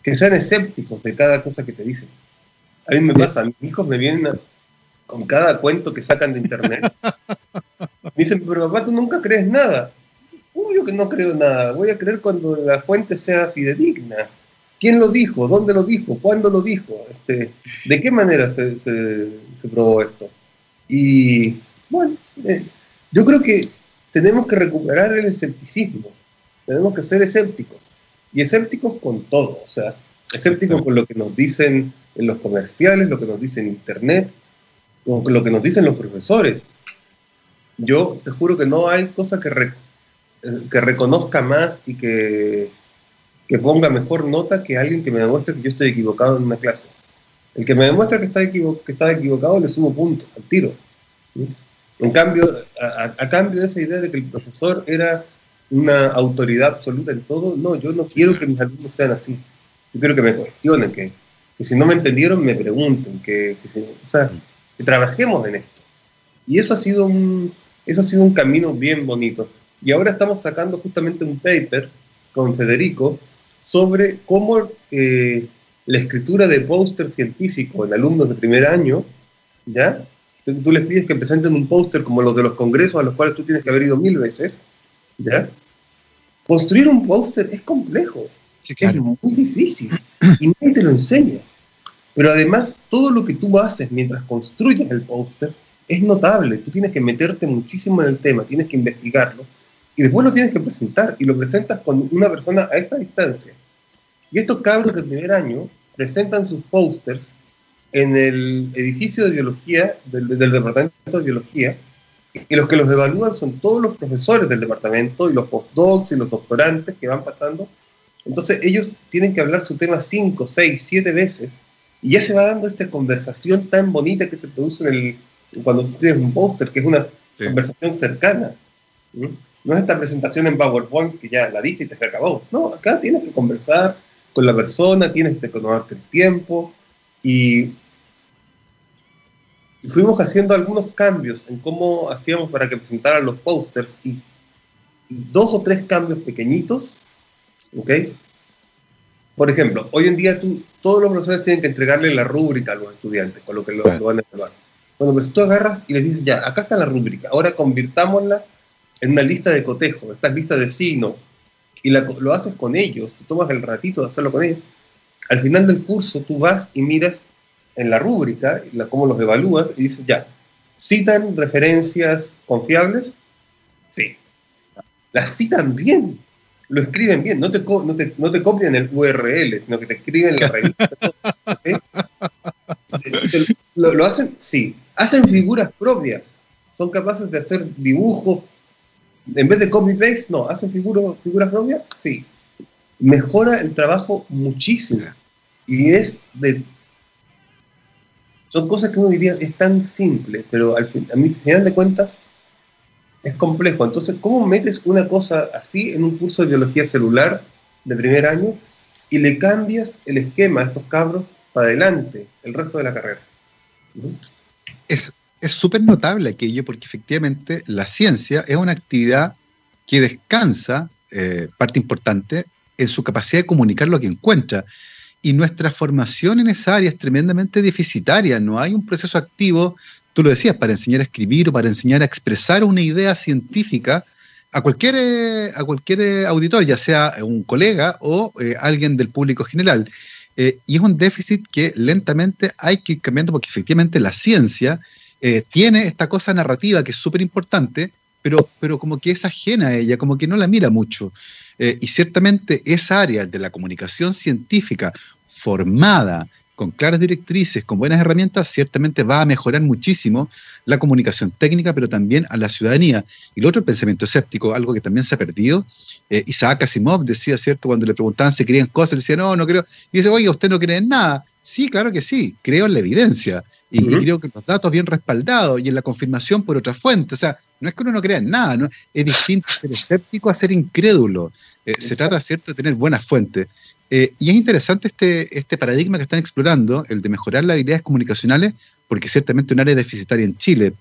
que sean escépticos de cada cosa que te dicen. A mí me pasa, mis hijos me vienen con cada cuento que sacan de internet. Me dicen, pero papá, tú nunca crees nada. Obvio que no creo nada. Voy a creer cuando la fuente sea fidedigna. ¿Quién lo dijo? ¿Dónde lo dijo? ¿Cuándo lo dijo? Este, ¿De qué manera se, probó esto? Y bueno, eh, yo creo que tenemos que recuperar el escepticismo. Tenemos que ser escépticos. Y escépticos con todo. O sea, escépticos con lo que nos dicen en los comerciales, lo que nos dice en Internet, lo, que nos dicen los profesores. Yo te juro que no hay cosa que, eh, que reconozca más y que, que ponga mejor nota que alguien que me demuestre que yo estoy equivocado en una clase. El que me demuestra que está, que está equivocado le subo puntos al tiro. En cambio, a, cambio de esa idea de que el profesor era una autoridad absoluta en todo, no, yo no quiero que mis alumnos sean así. Yo quiero que me cuestionen, que, que si no me entendieron me pregunten, que, o sea, que trabajemos en esto. Y eso ha, sido un, eso ha sido un camino bien bonito. Y ahora estamos sacando justamente un paper con Federico sobre cómo eh, la escritura de póster científico en alumnos de primer año, ¿ya? Tú les pides que presenten un póster como los de los congresos a los cuales tú tienes que haber ido mil veces, ¿ya? Construir un póster es complejo, es muy difícil y nadie te lo enseña. Pero además, todo lo que tú haces mientras construyes el póster es notable. Tú tienes que meterte muchísimo en el tema, tienes que investigarlo y después lo tienes que presentar y lo presentas con una persona a esta distancia. Y estos cabros de primer año presentan sus pósters en el edificio de biología del, departamento de biología y los que los evalúan son todos los profesores del departamento y los postdocs y los doctorantes que van pasando. Entonces ellos tienen que hablar su tema cinco, seis, siete veces y ya se va dando esta conversación tan bonita que se produce en el, cuando tienes un póster, que es una conversación cercana. No es esta presentación en PowerPoint que ya la diste y te acabó. No, acá tienes que conversar con la persona, tienes que tomarte el tiempo y, fuimos haciendo algunos cambios en cómo hacíamos para que presentaran los posters y, dos o tres cambios pequeñitos, ¿ok? Por ejemplo, hoy en día tú, todos los profesores tienen que entregarle la rúbrica a los estudiantes con lo que lo, van a evaluar. Bueno, pues tú agarras y les dices, ya, acá está la rúbrica, ahora convirtámosla en una lista de cotejo, esta lista de signos, y lo haces con ellos, tú tomas el ratito de hacerlo con ellos. Al final del curso tú vas y miras en la rúbrica la, cómo los evalúas y dices, ya, ¿citan referencias confiables? Sí. Las citan bien, lo escriben bien, no te, no te, no te copian el URL, sino que te escriben la revista. lo, lo hacen, sí. Hacen figuras propias, son capaces de hacer dibujos en vez de copy-paste, no, hacen figuras, figuras propias, sí. Mejora el trabajo muchísimo. Y es de... Son cosas que uno diría, es tan simple, pero al fin, a mí, final de cuentas, es complejo. Entonces, ¿cómo metes una cosa así en un curso de biología celular de primer año y le cambias el esquema a estos cabros para adelante, el resto de la carrera? Es, súper notable aquello porque efectivamente la ciencia es una actividad que descansa, eh, parte importante, en su capacidad de comunicar lo que encuentra. Y nuestra formación en esa área es tremendamente deficitaria. No hay un proceso activo, tú lo decías, para enseñar a escribir o para enseñar a expresar una idea científica a cualquier, eh, a cualquier eh, auditor, ya sea un colega o alguien del público general. y es un déficit que lentamente hay que ir cambiando porque efectivamente la ciencia eh, tiene esta cosa narrativa que es súper importante, pero, pero como que es ajena a ella, como que no la mira mucho. Eh, y ciertamente esa área de la comunicación científica formada con claras directrices, con buenas herramientas, ciertamente va a mejorar muchísimo la comunicación técnica, pero también a la ciudadanía. Y lo otro, el pensamiento escéptico, algo que también se ha perdido. Eh, Isaac Asimov decía, ¿cierto? Cuando le preguntaban si creían cosas, decía, no, no creo. Y dice, oye, usted no cree en nada. Sí, claro que sí, creo en la evidencia y, creo que los datos bien respaldados y en la confirmación por otra fuente. O sea, no es que uno no crea en nada, ¿no? es distinto ser escéptico a ser incrédulo. Eh, se trata, ¿cierto?, de tener buenas fuentes. Eh, y es interesante este, este paradigma que están explorando, el de mejorar las habilidades comunicacionales, porque ciertamente es un área deficitaria en Chile.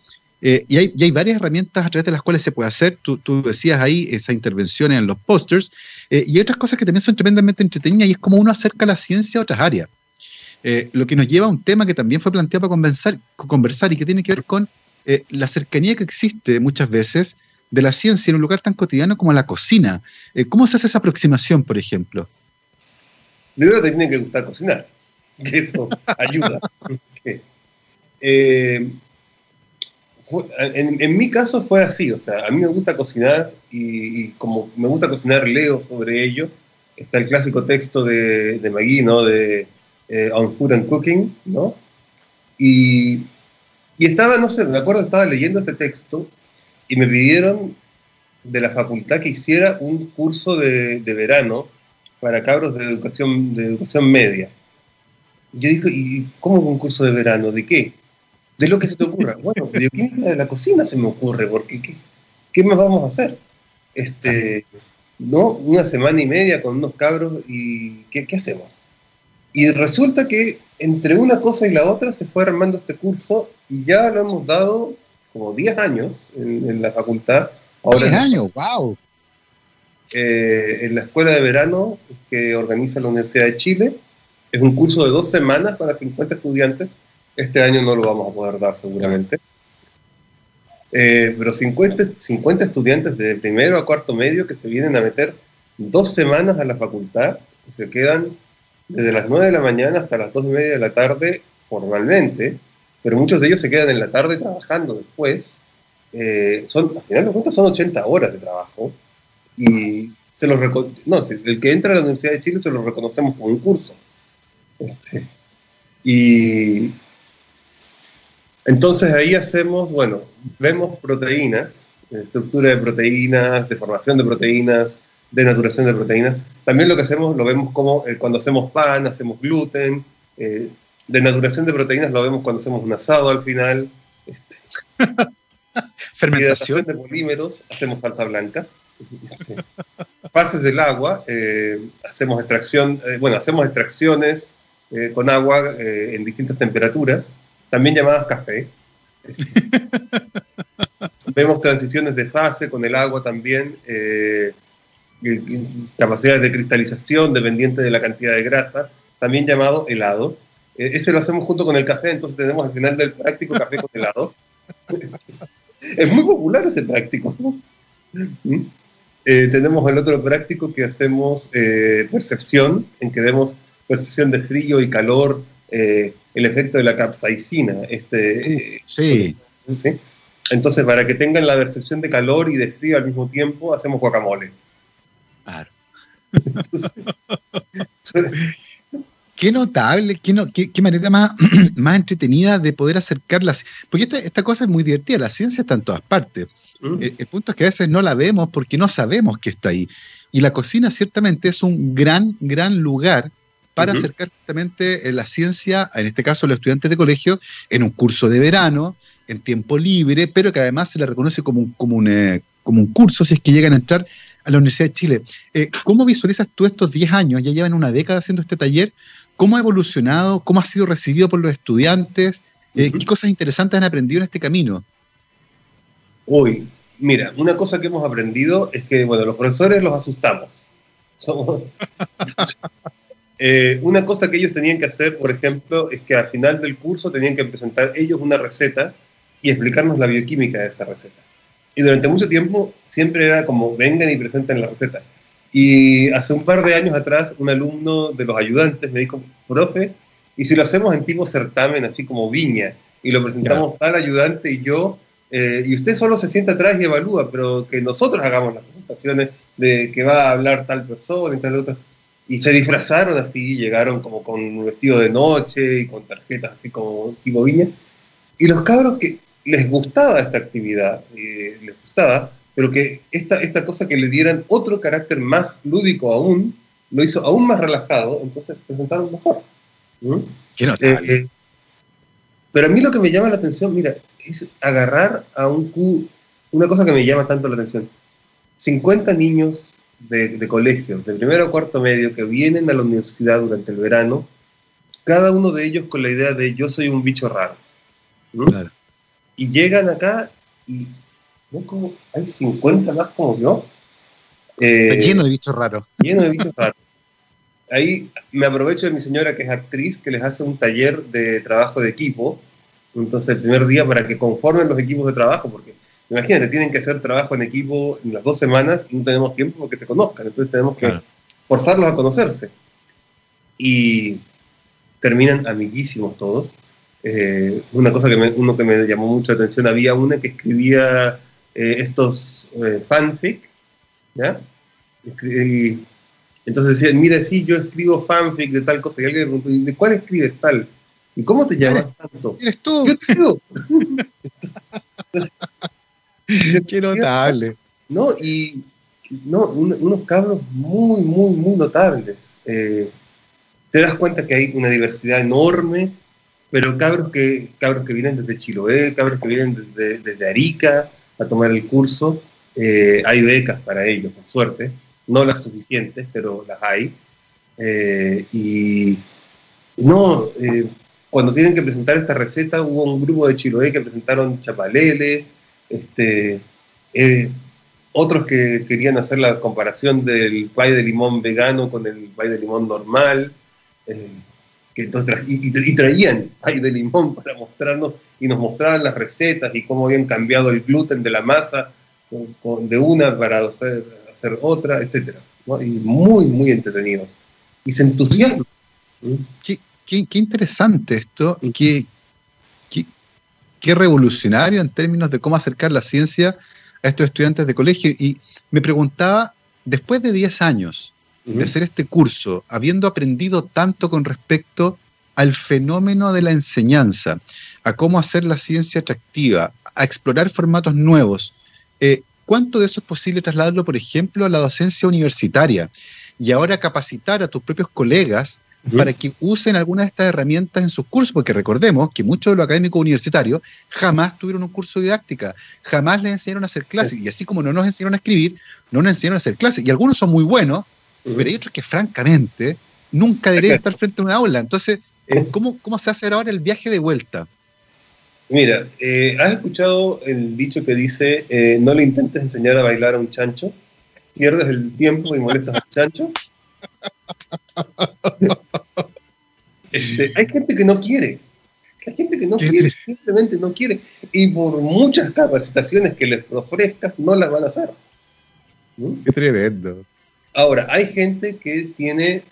Eh, y, hay, y, hay, varias herramientas a través de las cuales se puede hacer. Tú, tú decías ahí esas intervenciones en los posters. y hay otras cosas que también son tremendamente entretenidas y es como uno acerca la ciencia a otras áreas. Eh, lo que nos lleva a un tema que también fue planteado para conversar, conversar y que tiene que ver con eh, la cercanía que existe muchas veces de la ciencia en un lugar tan cotidiano como la cocina. Eh, ¿Cómo se hace esa aproximación, por ejemplo? Primero te tiene que gustar cocinar, que eso ayuda. en, mi caso fue así, o sea, a mí me gusta cocinar y, como me gusta cocinar leo sobre ello. Está el clásico texto de, de Magui, ¿no? De eh, on Food and Cooking, ¿no? Y, y estaba, no sé, me acuerdo, estaba leyendo este texto y me pidieron de la facultad que hiciera un curso de, de verano para cabros de educación, de educación media. Yo dije, ¿y cómo un curso de verano? ¿De qué? De lo que se te ocurra. Bueno, bioquímica de la cocina se me ocurre, porque ¿qué, qué más vamos a hacer? Este, no, una semana y media con unos cabros y ¿qué, qué hacemos? Y resulta que entre una cosa y la otra se fue armando este curso y ya lo hemos dado como 10 años en, la facultad. Ahora 10 años, wow. Eh, en la escuela de verano que organiza la Universidad de Chile Es un curso de dos semanas para 50 estudiantes. Este año no lo vamos a poder dar seguramente. Eh, pero 50, 50 estudiantes de primero a cuarto medio que se vienen a meter dos semanas a la facultad, se quedan desde las 9 de la mañana hasta las 2 y media de la tarde formalmente, pero muchos de ellos se quedan en la tarde trabajando después. Eh, al final de cuentas son 80 horas de trabajo y se los no, el que entra a la Universidad de Chile se lo reconocemos como un curso. Este, y entonces ahí hacemos, bueno, vemos proteínas, estructura de proteínas, deformación de proteínas, denaturación de proteínas. También lo que hacemos lo vemos como eh, cuando hacemos pan, hacemos gluten. Eh, denaturación de proteínas lo vemos cuando hacemos un asado al final. Este, Fermentación de polímeros, hacemos salsa blanca. Fases del agua, eh, hacemos extracción, eh, bueno, hacemos extracciones eh, con agua en distintas temperaturas, también llamadas café. Vemos transiciones de fase con el agua también, capacidades de cristalización dependiente de la cantidad de grasa, también llamado helado. ese lo hacemos junto con el café, entonces tenemos al final del práctico café con helado. es muy popular ese práctico. ¿Mm? Eh, tenemos el otro práctico que hacemos eh, percepción, en que vemos percepción de frío y calor, eh, el efecto de la capsaicina. Este, sí. Entonces, para que tengan la percepción de calor y de frío al mismo tiempo, hacemos guacamole. Claro. qué notable, qué, qué, manera más, más entretenida de poder acercarlas. Porque esta cosa es muy divertida, la ciencia está en todas partes. Mm. El, punto es que a veces no la vemos porque no sabemos que está ahí. Y la cocina ciertamente es un gran, gran lugar para acercar justamente eh, la ciencia, en este caso a los estudiantes de colegio, en un curso de verano, en tiempo libre, pero que además se le reconoce como un, como un, eh, como un curso si es que llegan a entrar a la Universidad de Chile. Eh, ¿Cómo visualizas tú estos 10 años? Ya llevan una década haciendo este taller. ¿Cómo ha evolucionado? ¿Cómo ha sido recibido por los estudiantes? ¿Qué cosas interesantes han aprendido en este camino? Uy, mira, una cosa que hemos aprendido es que, bueno, los profesores los asustamos. Eh, una cosa que ellos tenían que hacer, por ejemplo, es que al final del curso tenían que presentar ellos una receta y explicarnos la bioquímica de esa receta. Y durante mucho tiempo siempre era como, vengan y presenten la receta. Y hace un par de años atrás, un alumno de los ayudantes me dijo, profe, ¿y si lo hacemos en tipo certamen, así como viña, y lo presentamos tal ayudante y yo, eh, y usted solo se sienta atrás y evalúa, pero que nosotros hagamos las presentaciones de que va a hablar tal persona y tal otra. Y se disfrazaron así, llegaron como con un vestido de noche y con tarjetas así como tipo viña. Y los cabros que les gustaba esta actividad, eh, les gustaba, pero que esta, esta cosa que le dieran otro carácter más lúdico aún, lo hizo aún más relajado, entonces presentaron mejor. ¿Mm? ¿Qué no eh, pero a mí lo que me llama la atención, mira, es agarrar a un Q, una cosa que me llama tanto la atención. 50 niños de, de colegio, de primero a cuarto medio, que vienen a la universidad durante el verano, cada uno de ellos con la idea de yo soy un bicho raro. Y llegan acá y ¿no? como hay 50 más como yo. Eh, lleno de bichos raros. Lleno de bichos raros. Ahí me aprovecho de mi señora que es actriz, que les hace un taller de trabajo de equipo entonces, el primer día para que conformen los equipos de trabajo, porque imagínate, tienen que hacer trabajo en equipo en las dos semanas y no tenemos tiempo porque se conozcan, entonces tenemos que forzarlos a conocerse. Y terminan amiguísimos todos. Eh, una cosa que me, uno que me llamó mucha atención, había una que escribía eh, estos eh, fanfic, ¿ya? Y, entonces decía, mira, sí, yo escribo fanfic de tal cosa, y alguien me preguntó, ¿de cuál escribes tal? ¿Y cómo te llamas tanto? Eres tú. Qué notable. No, y no, unos cabros muy, muy, muy notables. Eh, te das cuenta que hay una diversidad enorme, pero cabros que, cabros que vienen desde Chiloé, cabros que vienen desde, Arica a tomar el curso. Eh, hay becas para ellos, por suerte. No las suficientes, pero las hay. Eh, y no, cuando tienen que presentar esta receta, hubo un grupo de Chiloé que presentaron chapaleles, este, eh, otros que querían hacer la comparación del pay de limón vegano con el pay de limón normal. Eh, que entonces y, traían ay de limón para mostrarnos y nos mostraban las recetas y cómo habían cambiado el gluten de la masa de una para hacer, otra, etc. Y muy, muy entretenido. Y se entusiasma. Qué, qué, interesante esto, qué, qué, qué revolucionario en términos de cómo acercar la ciencia a estos estudiantes de colegio. Y me preguntaba, después de 10 años de hacer este curso, habiendo aprendido tanto con respecto al fenómeno de la enseñanza, a cómo hacer la ciencia atractiva, a explorar formatos nuevos, eh, ¿cuánto de eso es posible trasladarlo, por ejemplo, a la docencia universitaria? Y ahora capacitar a tus propios colegas para que usen algunas de estas herramientas en sus cursos, porque recordemos que muchos de los académicos universitarios jamás tuvieron un curso de didáctica, jamás les enseñaron a hacer clases, y así como no nos enseñaron a escribir, no nos enseñaron a hacer clases, y algunos son muy buenos, pero hay otros que francamente nunca deberían estar frente a una aula. Entonces, ¿cómo, ¿cómo se hace ahora el viaje de vuelta? Mira, eh, ¿has escuchado el dicho que dice, eh, no le intentes enseñar a bailar a un chancho? Pierdes el tiempo y molestas al chancho. Este, hay gente que no quiere. Hay gente que no quiere, simplemente no quiere. Y por muchas capacitaciones que les ofrezcas, no las van a hacer. Qué tremendo. Ahora, hay gente que tiene.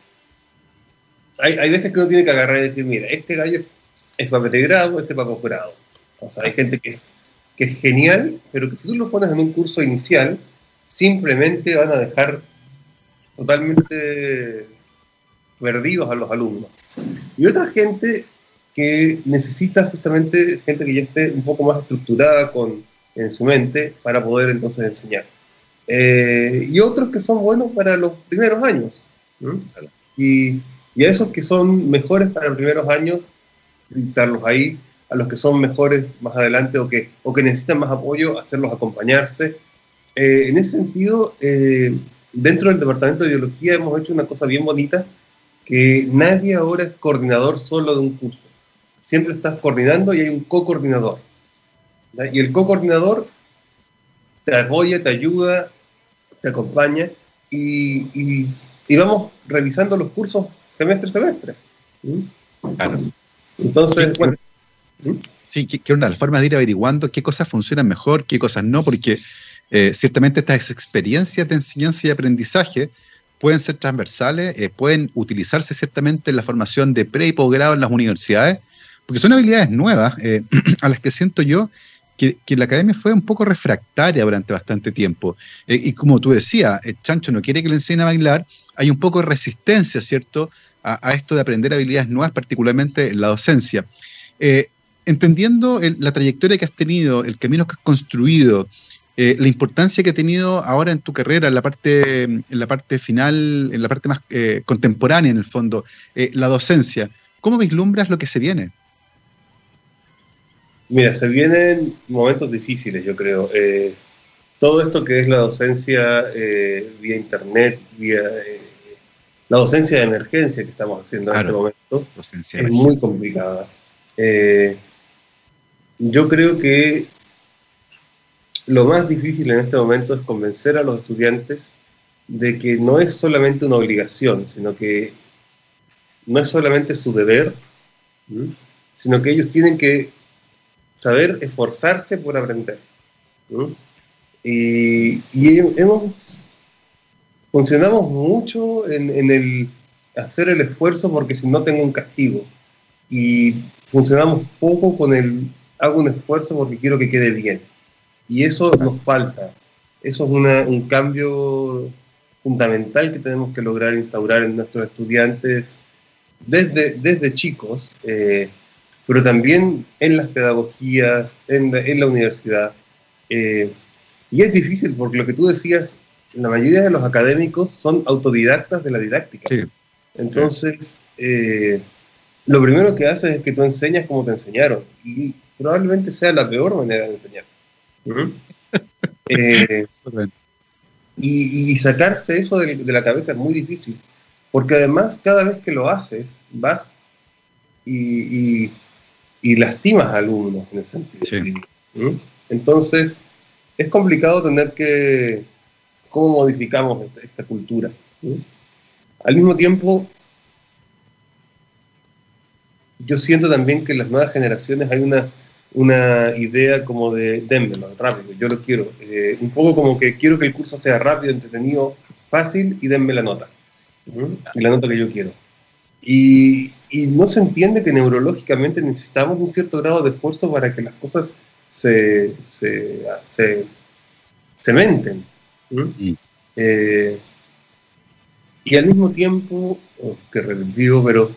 Hay, hay, veces que uno tiene que agarrar y decir: mira, este gallo es para grado, este para posgrado. O sea, hay gente que es, que es genial, pero que si tú lo pones en un curso inicial, simplemente van a dejar totalmente perdidos a los alumnos. Y otra gente que necesita justamente gente que ya esté un poco más estructurada con, en su mente para poder entonces enseñar. Eh, y otros que son buenos para los primeros años. Y, y, a esos que son mejores para los primeros años, dictarlos ahí, a los que son mejores más adelante o que, o que necesitan más apoyo, hacerlos acompañarse. Eh, en ese sentido, eh, dentro del Departamento de Biología hemos hecho una cosa bien bonita, que nadie ahora es coordinador solo de un curso. Siempre estás coordinando y hay un co-coordinador. Y el co-coordinador te apoya, te ayuda, te acompaña y, y, vamos revisando los cursos semestre a semestre. ¿Mm? Claro. Entonces, bueno. Sí, que, una forma de ir averiguando qué cosas funcionan mejor, qué cosas no, porque eh, ciertamente estas experiencias de enseñanza y aprendizaje pueden ser transversales, eh, pueden utilizarse ciertamente en la formación de pre y posgrado en las universidades, porque son habilidades nuevas eh, a las que siento yo que, la academia fue un poco refractaria durante bastante tiempo. y como tú decías, el Chancho no quiere que le enseñen a bailar, hay un poco de resistencia, ¿cierto?, a, esto de aprender habilidades nuevas, particularmente en la docencia. Entendiendo la trayectoria que has tenido, el camino que has construido, eh, la importancia que ha tenido ahora en tu carrera, en la parte, en la parte final, en la parte más eh, contemporánea en el fondo, eh, la docencia. ¿Cómo vislumbras lo que se viene? Mira, se vienen momentos difíciles, yo creo. todo esto que es la docencia vía internet, vía la docencia de emergencia que estamos haciendo en este momento, es muy complicada. Yo creo que lo más difícil en este momento es convencer a los estudiantes de que no es solamente una obligación, sino que no es solamente su deber, sino que ellos tienen que saber esforzarse por aprender. Y, hemos, funcionamos mucho en, en, el hacer el esfuerzo porque si no tengo un castigo. Y funcionamos poco con el hago un esfuerzo porque quiero que quede bien. Y eso nos falta. Eso es un cambio fundamental que tenemos que lograr instaurar en nuestros estudiantes desde, desde chicos, eh, pero también en las pedagogías, en la, en la universidad. Eh, y es difícil porque lo que tú decías, la mayoría de los académicos son autodidactas de la didáctica. Entonces, eh, lo primero que haces es que tú enseñas como te enseñaron y probablemente sea la peor manera de enseñar. Eh, y, sacarse eso de, la cabeza es muy difícil, porque además cada vez que lo haces, vas y, lastimas a alumnos en ese sentido. Entonces, es complicado tener que, ¿cómo modificamos esta, cultura? Al mismo tiempo, yo siento también que en las nuevas generaciones hay una, una idea como de démelo, rápido, yo lo quiero. Eh, un poco como que quiero que el curso sea rápido, entretenido, fácil y denme la nota. Y la nota que yo quiero. Y, y, no se entiende que neurológicamente necesitamos un cierto grado de esfuerzo para que las cosas se, se, se cementen. Mm. Eh, y al mismo tiempo, oh, que repetido, pero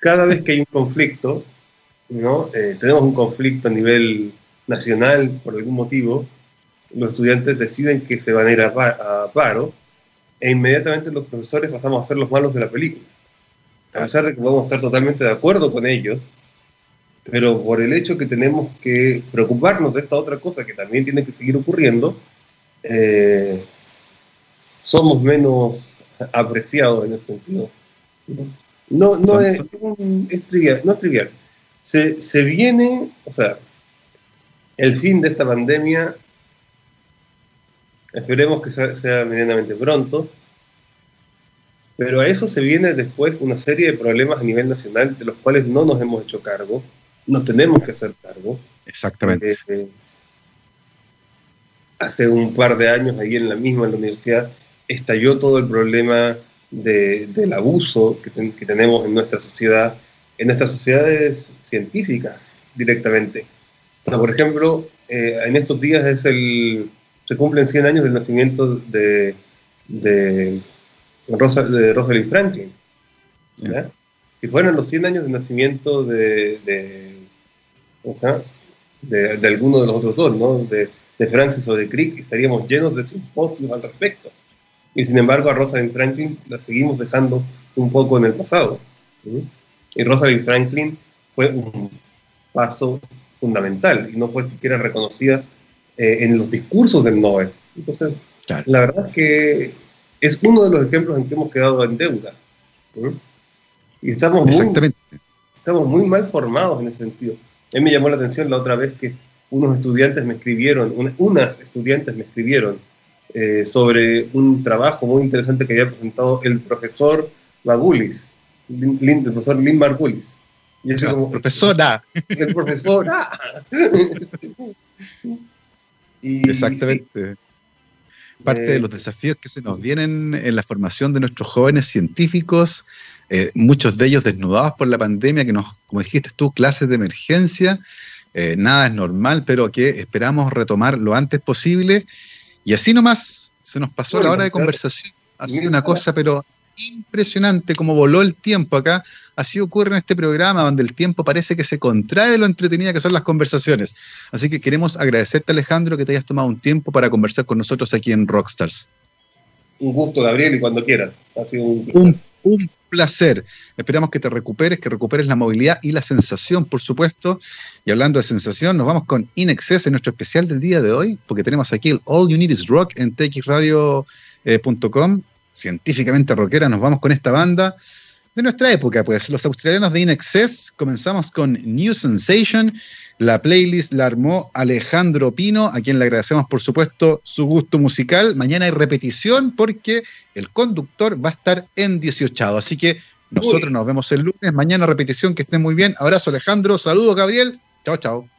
cada vez que hay un conflicto, ¿no? Eh, tenemos un conflicto a nivel nacional por algún motivo, los estudiantes deciden que se van a ir a, paro e inmediatamente los profesores pasamos a ser los malos de la película. A pesar de que podemos estar totalmente de acuerdo con ellos, pero por el hecho que tenemos que preocuparnos de esta otra cosa que también tiene que seguir ocurriendo, eh, somos menos apreciados en ese sentido. No, no, es, trivial, no es trivial. Se, se viene, o sea, el fin de esta pandemia, esperemos que sea, sea medianamente pronto, pero a eso se viene después una serie de problemas a nivel nacional de los cuales no nos hemos hecho cargo, nos tenemos que hacer cargo. Exactamente. Eh, hace un par de años, ahí en la misma en la universidad, estalló todo el problema del abuso que, tenemos en nuestra sociedad, en nuestras sociedades científicas directamente. O sea, por ejemplo, eh, en estos días es el, se cumplen 100 años del nacimiento de, de, Rosa, de Rosalind Franklin. Si fueran los 100 años de nacimiento de, de, de, alguno de los otros dos, ¿no? de, Francis o de Crick, estaríamos llenos de simposios al respecto. Y sin embargo a Rosalind Franklin la seguimos dejando un poco en el pasado. Y Rosalind Franklin fue un paso fundamental y no fue siquiera reconocida eh, en los discursos del Nobel. Entonces, la verdad es que es uno de los ejemplos en que hemos quedado en deuda. Y estamos muy, estamos muy mal formados en ese sentido. A mí me llamó la atención la otra vez que unos estudiantes me escribieron, unas estudiantes me escribieron eh, sobre un trabajo muy interesante que había presentado el profesor Magulis, el profesor Lynn Margulis. Y eso como, profesora. El profesora. y, Exactamente. Parte de eh, los desafíos que se nos vienen en la formación de nuestros jóvenes científicos, eh, muchos de ellos desnudados por la pandemia, que nos, como dijiste tú, clases de emergencia, nada es normal, pero que esperamos retomar lo antes posible y así nomás se nos pasó la hora de conversación. Ha sido una cosa, pero impresionante como voló el tiempo acá. Así ocurre en este programa donde el tiempo parece que se contrae de lo entretenida que son las conversaciones. Así que queremos agradecerte, Alejandro, que te hayas tomado un tiempo para conversar con nosotros aquí en Rockstars. Un gusto, Gabriel, y cuando quieras. Ha sido un, un placer. Esperamos que te recuperes, que recuperes la movilidad y la sensación, por supuesto. Y hablando de sensación, nos vamos con In Excess en nuestro especial del día de hoy, porque tenemos aquí el All You Need Is Rock en txradio.com. Científicamente rockera, nos vamos con esta banda de nuestra época, pues los australianos de In Excess. Comenzamos con New Sensation. La playlist la armó Alejandro Pino, a quien le agradecemos por supuesto su gusto musical. Mañana hay repetición porque el conductor va a estar en 18. Así que nosotros nos vemos el lunes. Mañana repetición, que estén muy bien. Abrazo Alejandro, saludos Gabriel. Chao, chao.